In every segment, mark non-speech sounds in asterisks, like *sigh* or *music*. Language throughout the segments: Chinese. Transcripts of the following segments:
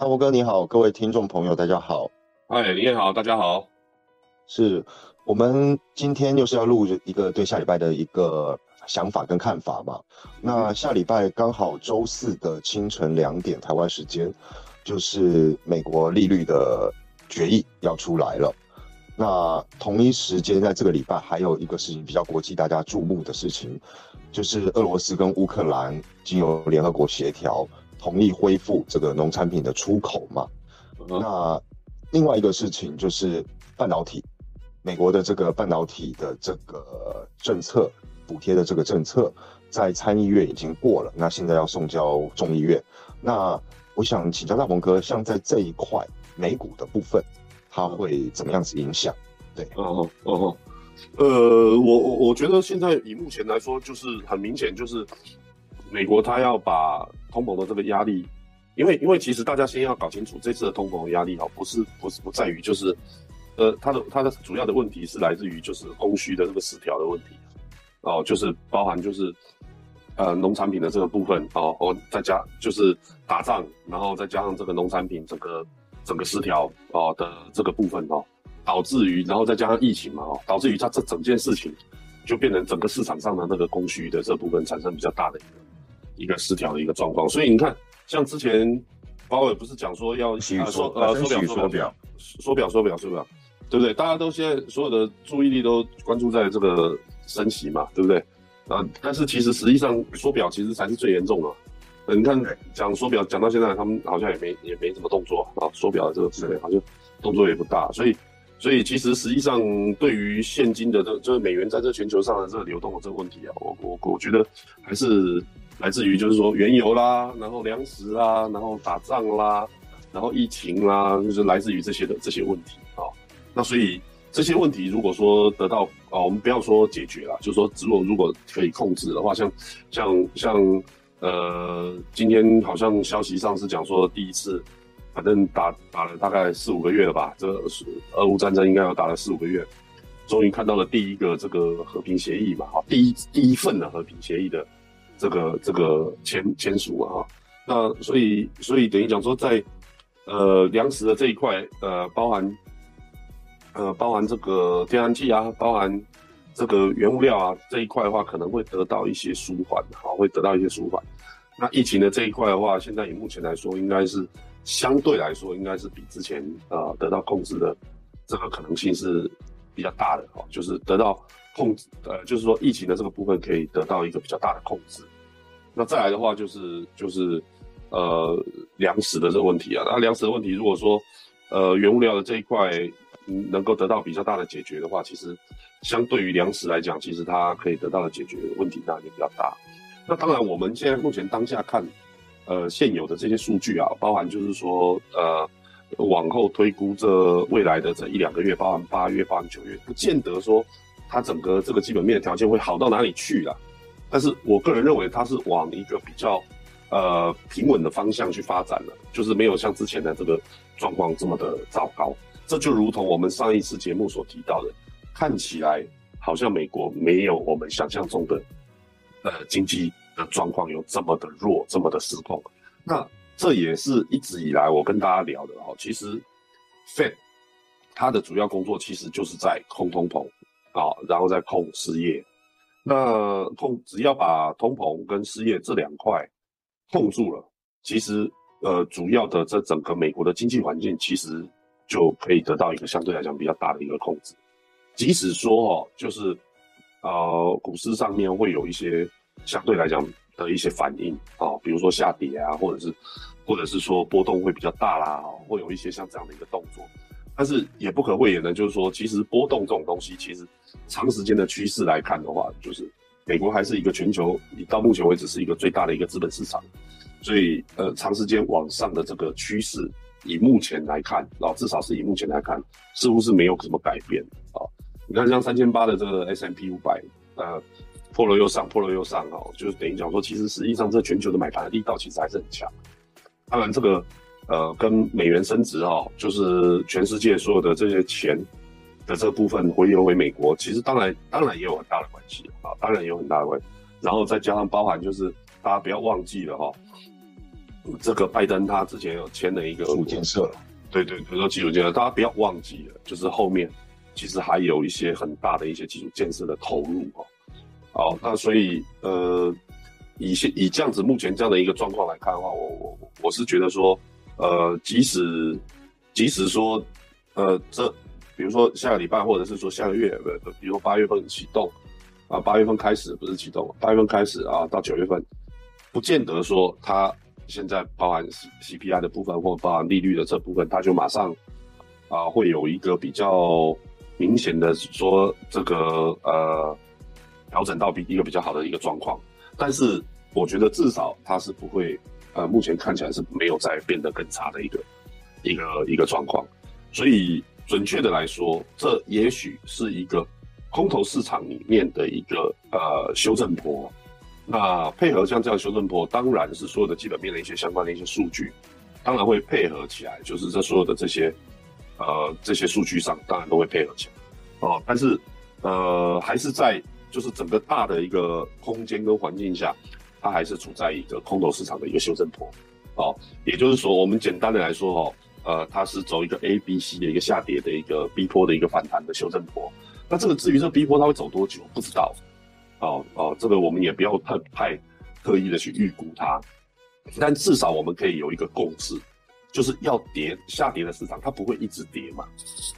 大波哥你好，各位听众朋友大家好。嗨，你也好，大家好。是我们今天又是要录一个对下礼拜的一个想法跟看法嘛？那下礼拜刚好周四的清晨两点台湾时间，就是美国利率的决议要出来了。那同一时间在这个礼拜还有一个事情比较国际大家注目的事情，就是俄罗斯跟乌克兰经由联合国协调。同意恢复这个农产品的出口嘛？那另外一个事情就是半导体，美国的这个半导体的这个政策补贴的这个政策，在参议院已经过了，那现在要送交众议院。那我想请教大鹏哥，像在这一块美股的部分，它会怎么样子影响？对，哦哦，呃，我我我觉得现在以目前来说，就是很明显就是。美国它要把通膨的这个压力，因为因为其实大家先要搞清楚这次的通膨压力哈，不是不是不在于就是，呃，它的它的主要的问题是来自于就是供需的这个失调的问题，哦，就是包含就是呃农产品的这个部分哦，哦再加就是打仗，然后再加上这个农产品整个整个失调哦的这个部分哦，导致于然后再加上疫情嘛哦，导致于它这整件事情就变成整个市场上的那个供需的这部分产生比较大的一个。一个失调的一个状况，所以你看，像之前鲍尔不是讲说要说呃缩表缩表缩表缩表缩表，对不对？大家都现在所有的注意力都关注在这个升息嘛，对不对？啊，但是其实实际上缩表其实才是最严重的。你看讲缩表讲到现在，他们好像也没也没什么动作啊，缩表的这个之类好像动作也不大，所以所以其实实际上对于现金的这这个美元在这全球上的这个流动的这个问题啊，我我我觉得还是。来自于就是说原油啦，然后粮食啦，然后打仗啦，然后疫情啦，就是来自于这些的这些问题啊。那所以这些问题如果说得到啊，我们不要说解决了，就是说如果如果可以控制的话，像像像呃，今天好像消息上是讲说第一次，反正打打了大概四五个月了吧，这俄乌战争应该要打了四五个月，终于看到了第一个这个和平协议嘛，哈，第一第一份的和平协议的。这个这个签签署啊，那所以所以等于讲说，在呃粮食的这一块，呃包含呃包含这个天然气啊，包含这个原物料啊这一块的话，可能会得到一些舒缓，好，会得到一些舒缓。那疫情的这一块的话，现在以目前来说，应该是相对来说，应该是比之前呃得到控制的这个可能性是比较大的哦，就是得到。控制呃，就是说疫情的这个部分可以得到一个比较大的控制。那再来的话，就是就是呃粮食的这个问题啊。那粮食的问题，如果说呃原物料的这一块能够得到比较大的解决的话，其实相对于粮食来讲，其实它可以得到的解决问题当然也比较大。那当然，我们现在目前当下看，呃现有的这些数据啊，包含就是说呃往后推估这未来的这一两个月，包含八月、包含九月，不见得说。它整个这个基本面的条件会好到哪里去了？但是我个人认为它是往一个比较呃平稳的方向去发展了，就是没有像之前的这个状况这么的糟糕。这就如同我们上一次节目所提到的，看起来好像美国没有我们想象中的呃经济的状况有这么的弱，这么的失控。那这也是一直以来我跟大家聊的哈，其实 Fed 它的主要工作其实就是在控通膨。好，然后再控失业，那控只要把通膨跟失业这两块控住了，其实呃主要的这整个美国的经济环境其实就可以得到一个相对来讲比较大的一个控制。即使说哦，就是呃股市上面会有一些相对来讲的一些反应啊，比如说下跌啊，或者是或者是说波动会比较大啦，会有一些像这样的一个动作。但是也不可讳言的，就是说，其实波动这种东西，其实长时间的趋势来看的话，就是美国还是一个全球，到目前为止是一个最大的一个资本市场，所以呃，长时间往上的这个趋势，以目前来看，啊，至少是以目前来看，似乎是没有什么改变啊。你看，像三千八的这个 S M P 五百，呃，破了又上，破了又上，哦，就是等于讲说，其实实际上这全球的买盘力道其实还是很强。当然这个。呃，跟美元升值啊，就是全世界所有的这些钱的这部分回流回美国，其实当然当然也有很大的关系啊，当然也有很大的关系。然后再加上包含就是大家不要忘记了哈，这个拜登他之前有签了一个基础建设，对对，比如说基础建设，大家不要忘记了，就是后面其实还有一些很大的一些基础建设的投入哦。好，那所以呃，以现以这样子目前这样的一个状况来看的话，我我我是觉得说，呃，即使即使说呃这比如说下个礼拜或者是说下个月，呃，比如说八月份启动啊，八月份开始不是启动，八月份开始啊，到九月份，不见得说它现在包含 C C P I 的部分或包含利率的这部分，它就马上啊会有一个比较明显的说这个呃。调整到比一个比较好的一个状况，但是我觉得至少它是不会，呃，目前看起来是没有再变得更差的一个一个一个状况，所以准确的来说，这也许是一个空头市场里面的一个呃修正波。那配合像这样修正波，当然是所有的基本面的一些相关的一些数据，当然会配合起来，就是这所有的这些呃这些数据上，当然都会配合起来哦。但是呃还是在。就是整个大的一个空间跟环境下，它还是处在一个空头市场的一个修正波，哦，也就是说，我们简单的来说，哦，呃，它是走一个 A、B、C 的一个下跌的一个 B 波的一个反弹的修正波。那这个至于这 B 波它会走多久，不知道，哦哦，这个我们也不要太太刻意的去预估它，但至少我们可以有一个共识，就是要跌下跌的市场，它不会一直跌嘛，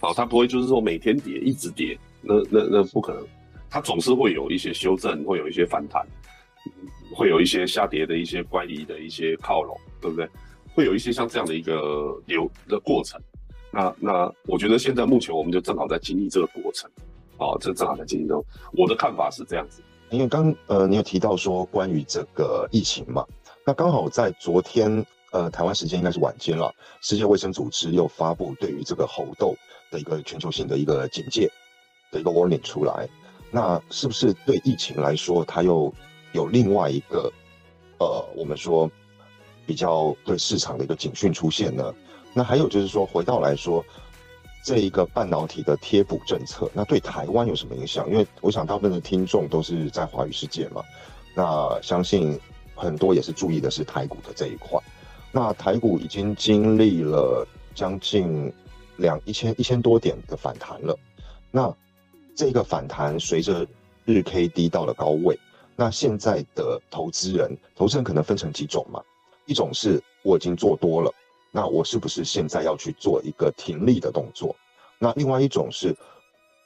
哦，它不会就是说每天跌一直跌，那那那不可能。它总是会有一些修正，会有一些反弹，会有一些下跌的一些乖离的一些靠拢，对不对？会有一些像这样的一个流的过程。那那我觉得现在目前我们就正好在经历这个过程，哦，这正好在经历中。我的看法是这样子，因为刚呃你有提到说关于这个疫情嘛，那刚好在昨天呃台湾时间应该是晚间了，世界卫生组织又发布对于这个猴痘的一个全球性的一个警戒的一个 warning 出来。那是不是对疫情来说，它又有另外一个，呃，我们说比较对市场的一个警讯出现呢？那还有就是说，回到来说，这一个半导体的贴补政策，那对台湾有什么影响？因为我想大部分的听众都是在华语世界嘛，那相信很多也是注意的是台股的这一块。那台股已经经历了将近两一千一千多点的反弹了，那。这个反弹随着日 K D 到了高位，那现在的投资人，投资人可能分成几种嘛？一种是我已经做多了，那我是不是现在要去做一个停利的动作？那另外一种是，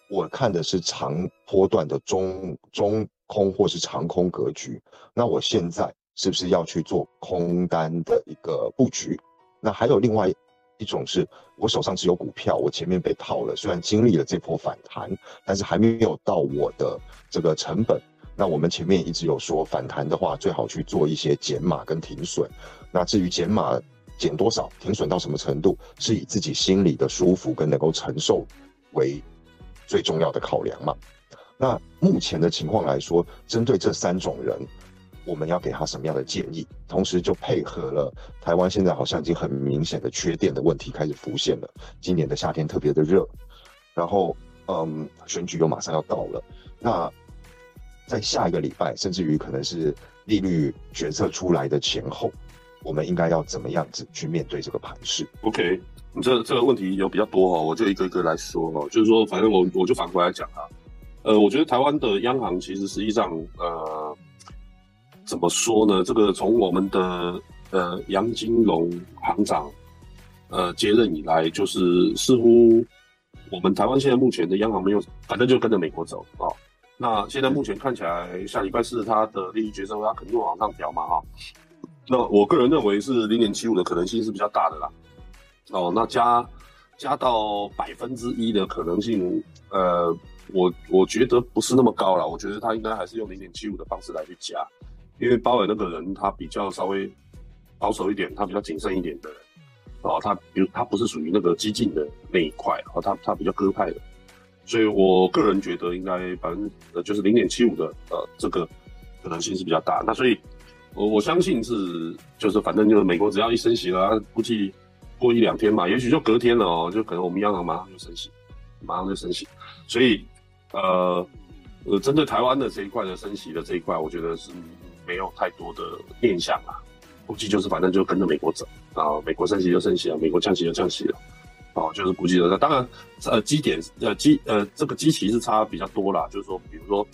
我看的是长波段的中中空或是长空格局，那我现在是不是要去做空单的一个布局？那还有另外。一种是我手上只有股票，我前面被套了，虽然经历了这波反弹，但是还没有到我的这个成本。那我们前面一直有说，反弹的话最好去做一些减码跟停损。那至于减码减多少，停损到什么程度，是以自己心里的舒服跟能够承受为最重要的考量嘛？那目前的情况来说，针对这三种人。我们要给他什么样的建议？同时就配合了台湾现在好像已经很明显的缺电的问题开始浮现了。今年的夏天特别的热，然后嗯，选举又马上要到了。那在下一个礼拜，甚至于可能是利率决策出来的前后，我们应该要怎么样子去面对这个盘势？OK，你这这个问题有比较多哦，我就一个一个来说哦。就是说，反正我我就反过来讲啊，呃，我觉得台湾的央行其实实际上呃。怎么说呢？这个从我们的呃杨金龙行长呃接任以来，就是似乎我们台湾现在目前的央行没有，反正就跟着美国走啊。那现在目前看起来，下礼拜四它的利率决策，它肯定会往上调嘛哈。那我个人认为是零点七五的可能性是比较大的啦。哦，那加加到百分之一的可能性，呃，我我觉得不是那么高了。我觉得他应该还是用零点七五的方式来去加。因为鲍尔那个人，他比较稍微保守一点，他比较谨慎一点的，哦，他比如他不是属于那个激进的那一块，哦，他他比较鸽派的，所以我个人觉得应该百分呃就是零点七五的呃这个可能性是比较大。那所以，我我相信是就是反正就是美国只要一升息了，估计过一两天嘛，也许就隔天了哦，就可能我们央行马上就升息，马上就升息。所以呃呃针对台湾的这一块的升息的这一块，我觉得是。没有太多的念想啊，估计就是反正就跟着美国走啊，美国升息就升息了，美国降息就降息了，哦，就是估计的。当然，呃，基点呃基呃这个基期是差比较多啦，就是说，比如说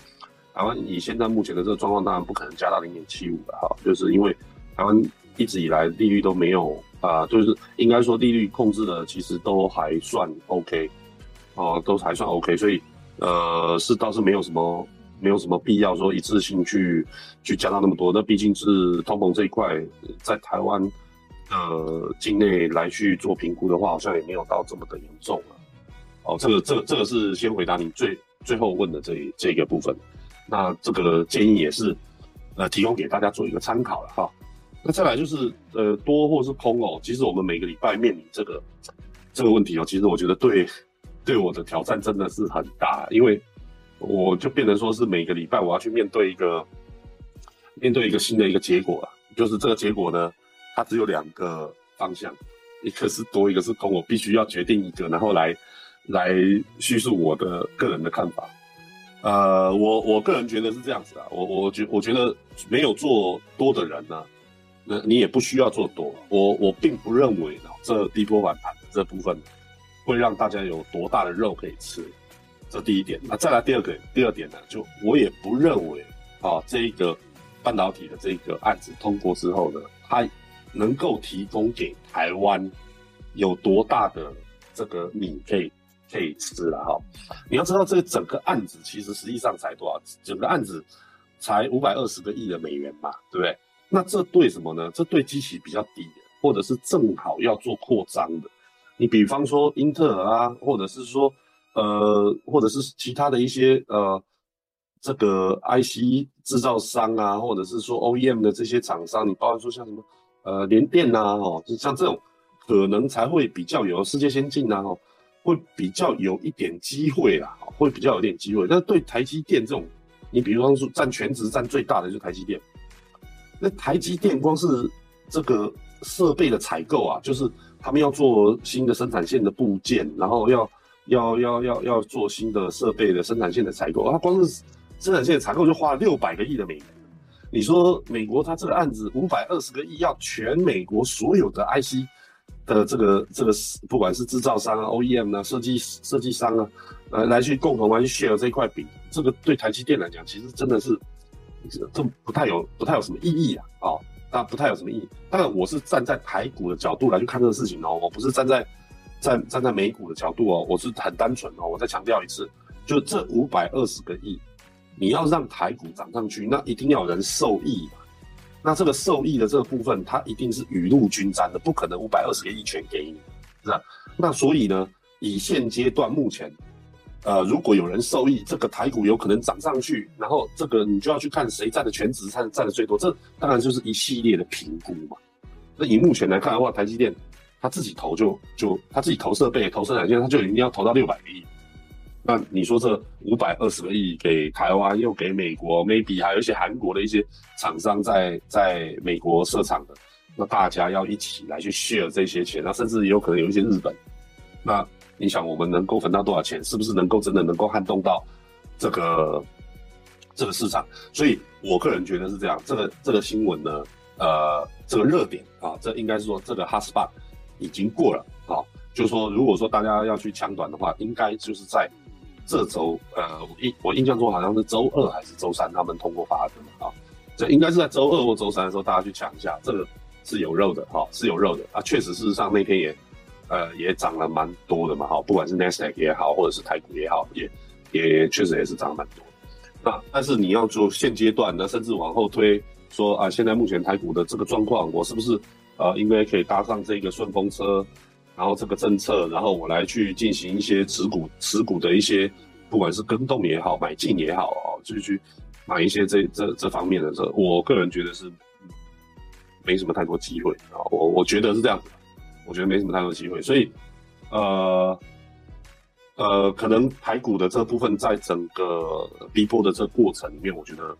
台湾以现在目前的这个状况，当然不可能加到零点七五的哈，就是因为台湾一直以来利率都没有啊，就是应该说利率控制的其实都还算 OK，哦，都还算 OK，所以呃是倒是没有什么。没有什么必要说一次性去去加到那么多，那毕竟是通膨这一块，在台湾呃境内来去做评估的话，好像也没有到这么的严重了。哦，这个这个这个是先回答你最最后问的这这个部分。那这个建议也是呃提供给大家做一个参考了哈。那再来就是呃多或是空哦，其实我们每个礼拜面临这个这个问题哦，其实我觉得对对我的挑战真的是很大，因为。我就变成说是每个礼拜我要去面对一个面对一个新的一个结果了，就是这个结果呢，它只有两个方向，一个是多，一个是空，我必须要决定一个，然后来来叙述我的个人的看法。呃，我我个人觉得是这样子啊，我我觉我觉得没有做多的人呢，那你也不需要做多。我我并不认为呢，这低波反弹这部分会让大家有多大的肉可以吃。这第一点，那再来第二个，第二点呢，就我也不认为啊，这一个半导体的这个案子通过之后呢，它能够提供给台湾有多大的这个米可以可以吃了哈。你要知道，这个整个案子其实实际上才多少？整个案子才五百二十个亿的美元嘛，对不对？那这对什么呢？这对机器比较低的，或者是正好要做扩张的。你比方说英特尔啊，或者是说。呃，或者是其他的一些呃，这个 IC 制造商啊，或者是说 OEM 的这些厂商，你包括说像什么呃联电呐，哦，就像这种，可能才会比较有世界先进呐，哦，会比较有一点机会啦，会比较有点机会。但是对台积电这种，你比方说占全值占最大的就是台积电，那台积电光是这个设备的采购啊，就是他们要做新的生产线的部件，然后要。要要要要做新的设备的生产线的采购，它光是生产线的采购就花了六百个亿的美元。你说美国它这个案子五百二十个亿，要全美国所有的 IC 的这个这个不管是制造商啊、OEM 啊、设计设计商啊，呃，来去共同来去 share 这一块饼，这个对台积电来讲，其实真的是这不太有不太有什么意义啊，啊，那不太有什么意义。当然，我是站在台股的角度来去看这个事情哦，我不是站在。站站在美股的角度哦，我是很单纯哦，我再强调一次，就这五百二十个亿，你要让台股涨上去，那一定要有人受益嘛。那这个受益的这个部分，它一定是雨露均沾的，不可能五百二十个亿全给你，是吧？那所以呢，以现阶段目前，呃，如果有人受益，这个台股有可能涨上去，然后这个你就要去看谁占的全值占占的最多，这当然就是一系列的评估嘛。那以目前来看的话，台积电。他自己投就就他自己投设备投生产线，他就一定要投到六百个亿。那你说这五百二十个亿给台湾，又给美国，maybe 还有一些韩国的一些厂商在在美国设厂的，那大家要一起来去 share 这些钱，那甚至也有可能有一些日本。那你想我们能够分到多少钱？是不是能够真的能够撼动到这个这个市场？所以我个人觉得是这样。这个这个新闻呢，呃，这个热点啊，这应该是说这个 hot spot。已经过了啊，就是说，如果说大家要去抢短的话，应该就是在这周，呃，我印我印象中好像是周二还是周三，他们通过法案的嘛啊，这应该是在周二或周三的时候，大家去抢一下，这个是有肉的哈，是有肉的啊，确实事实上那天也，呃，也涨了蛮多的嘛哈，不管是 n a s d a q 也好，或者是台股也好，也也确实也是涨了蛮多。那但是你要做现阶段呢，甚至往后推，说啊，现在目前台股的这个状况，我是不是？呃，应该可以搭上这个顺风车，然后这个政策，然后我来去进行一些持股、持股的一些，不管是跟动也好，买进也好啊，就去买一些这这这方面的这，我个人觉得是没什么太多机会啊，我我觉得是这样子，我觉得没什么太多机会，所以呃呃，可能排股的这部分在整个逼波的这过程里面，我觉得。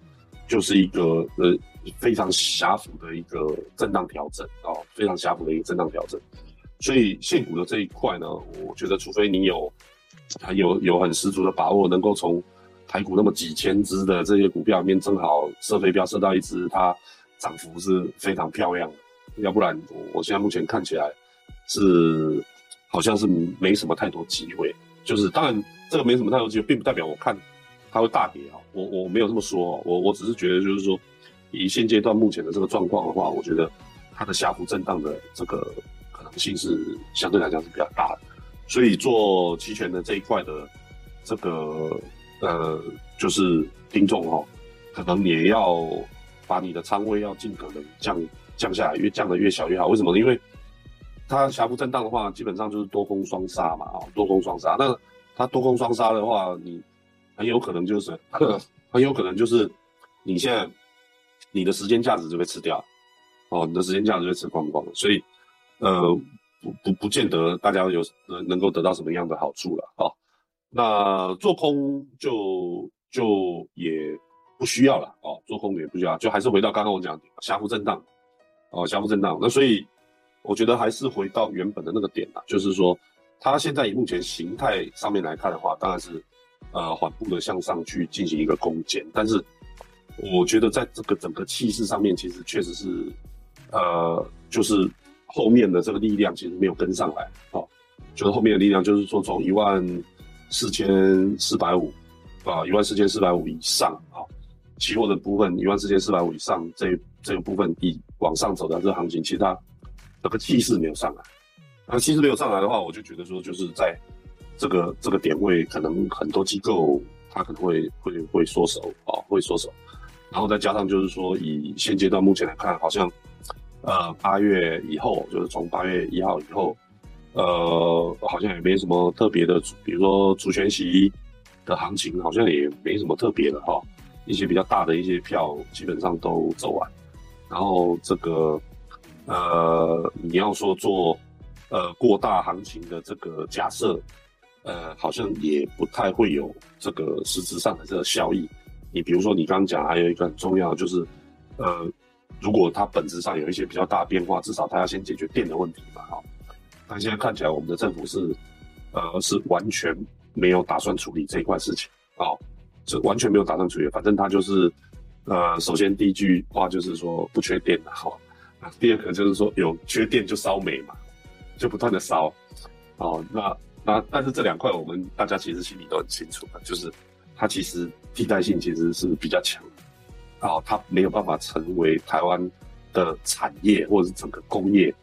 就是一个呃非常狭幅的一个震荡调整啊，非常狭幅的一个震荡调整。所以现股的这一块呢，我觉得除非你有还有有很十足的把握，能够从台股那么几千只的这些股票里面，正好射飞镖射到一只，它涨幅是非常漂亮的要不然我我现在目前看起来是好像是没什么太多机会。就是当然这个没什么太多机会，并不代表我看它会大跌啊。我我没有这么说，我我只是觉得就是说，以现阶段目前的这个状况的话，我觉得它的下幅震荡的这个能性是相对来讲是比较大的。所以做期权的这一块的这个呃，就是听众哈，可能也要把你的仓位要尽可能降降下来，越降的越小越好。为什么？因为它狭幅震荡的话，基本上就是多空双杀嘛，啊，多空双杀。那它多空双杀的话，你很有可能就是 *laughs* 很有可能就是你现在你的时间价值就被吃掉，哦，你的时间价值被吃光光了。所以呃。不不不见得大家有能能够得到什么样的好处了啊？那做空就就也不需要了哦，做空也不需要，就还是回到刚刚我讲的狭幅震荡哦，狭幅震荡。那所以我觉得还是回到原本的那个点啊，就是说它现在以目前形态上面来看的话，当然是呃缓步的向上去进行一个攻坚，但是我觉得在这个整个气势上面，其实确实是呃就是。后面的这个力量其实没有跟上来，哦，就是后面的力量，就是说从一万四千四百五，啊，一万四千四百五以上，啊，期货的部分一万四千四百五以上，这这个部分以往上走的这个行情，其实它这个气势没有上来，那气势没有上来的话，我就觉得说就是在这个这个点位，可能很多机构它可能会会会缩手，啊，会缩手，然后再加上就是说以现阶段目前来看，好像。呃，八月以后，就是从八月一号以后，呃，好像也没什么特别的，比如说主权息的行情，好像也没什么特别的哈。一些比较大的一些票，基本上都走完。然后这个，呃，你要说做呃过大行情的这个假设，呃，好像也不太会有这个实质上的这个效益。你比如说，你刚刚讲还有一个很重要，就是呃。如果它本质上有一些比较大的变化，至少它要先解决电的问题嘛，哈。但现在看起来，我们的政府是，呃，是完全没有打算处理这一块事情，啊，是完全没有打算处理。反正它就是，呃，首先第一句话就是说不缺电的，哈。第二个就是说有缺电就烧煤嘛，就不断的烧，哦，那那但是这两块我们大家其实心里都很清楚的，就是它其实替代性其实是比较强。哦，它没有办法成为台湾的产业或者是整个工业，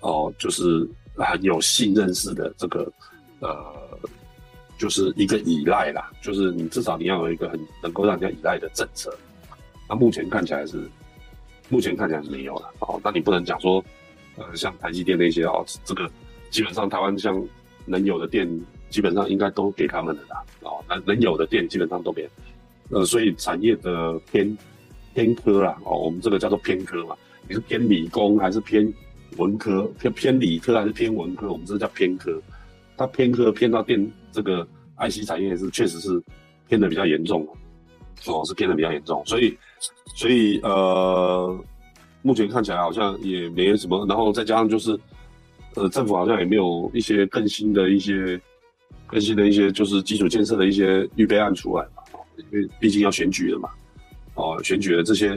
哦，就是很有信任式的这个，呃，就是一个依赖啦，就是你至少你要有一个很能够让人家依赖的政策。那目前看起来是，目前看起来是没有了。哦，那你不能讲说，呃，像台积电那些哦，这个基本上台湾像能有的电，基本上应该都给他们的啦。哦，那能有的电基本上都给，呃，所以产业的偏。偏科啦，哦，我们这个叫做偏科嘛。你是偏理工还是偏文科？偏偏理科还是偏文科？我们这叫偏科。它偏科偏到电这个 IC 产业是确实是偏的比较严重哦，是偏的比较严重。所以，所以呃，目前看起来好像也没什么。然后再加上就是，呃，政府好像也没有一些更新的一些更新的一些就是基础建设的一些预备案出来嘛。因为毕竟要选举了嘛。哦，选举的这些，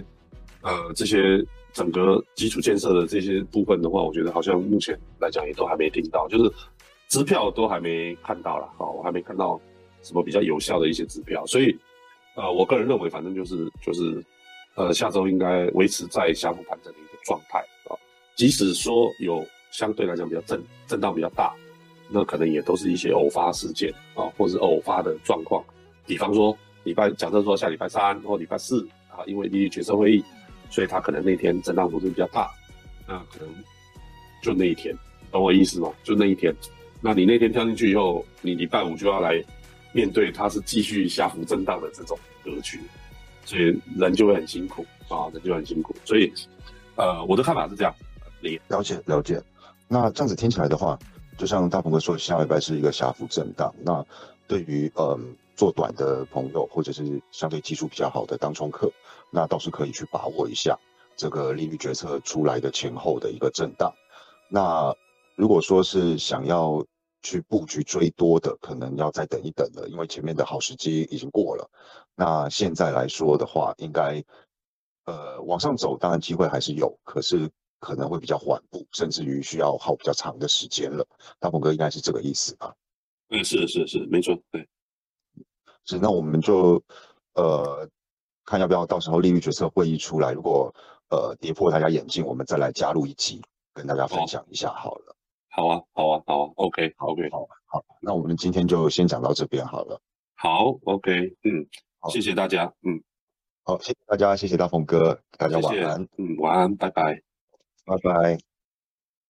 呃，这些整个基础建设的这些部分的话，我觉得好像目前来讲也都还没听到，就是支票都还没看到了。哦，我还没看到什么比较有效的一些支票，所以，呃，我个人认为，反正就是就是，呃，下周应该维持在下幅盘整的一个状态啊。即使说有相对来讲比较震震荡比较大，那可能也都是一些偶发事件啊，或是偶发的状况，比方说。礼拜假设说下礼拜三或礼拜四啊，因为利率决策会议，所以它可能那天震荡幅度比较大，那可能就那一天，懂我意思吗？就那一天，那你那天跳进去以后，你礼拜五就要来面对它是继续下幅震荡的这种格局，所以人就会很辛苦啊，人就很辛苦。所以，呃，我的看法是这样，你了解了解。那这样子听起来的话，就像大鹏哥说，下礼拜是一个下幅震荡。那对于嗯。做短的朋友，或者是相对技术比较好的当冲客，那倒是可以去把握一下这个利率决策出来的前后的一个震荡。那如果说是想要去布局追多的，可能要再等一等了，因为前面的好时机已经过了。那现在来说的话，应该呃往上走，当然机会还是有，可是可能会比较缓步，甚至于需要耗比较长的时间了。大鹏哥应该是这个意思吧？嗯，是是是，没错，对，是。那我们就呃看要不要到时候利率决策会议出来，如果呃跌破大家眼镜，我们再来加入一集跟大家分享一下好了。好啊，好啊，好啊，OK，好，OK，好，好。那我们今天就先讲到这边好了。好，OK，嗯，谢谢大家，嗯，好，谢谢大家，谢谢大鹏哥，大家晚安，嗯，晚安，拜拜，拜拜。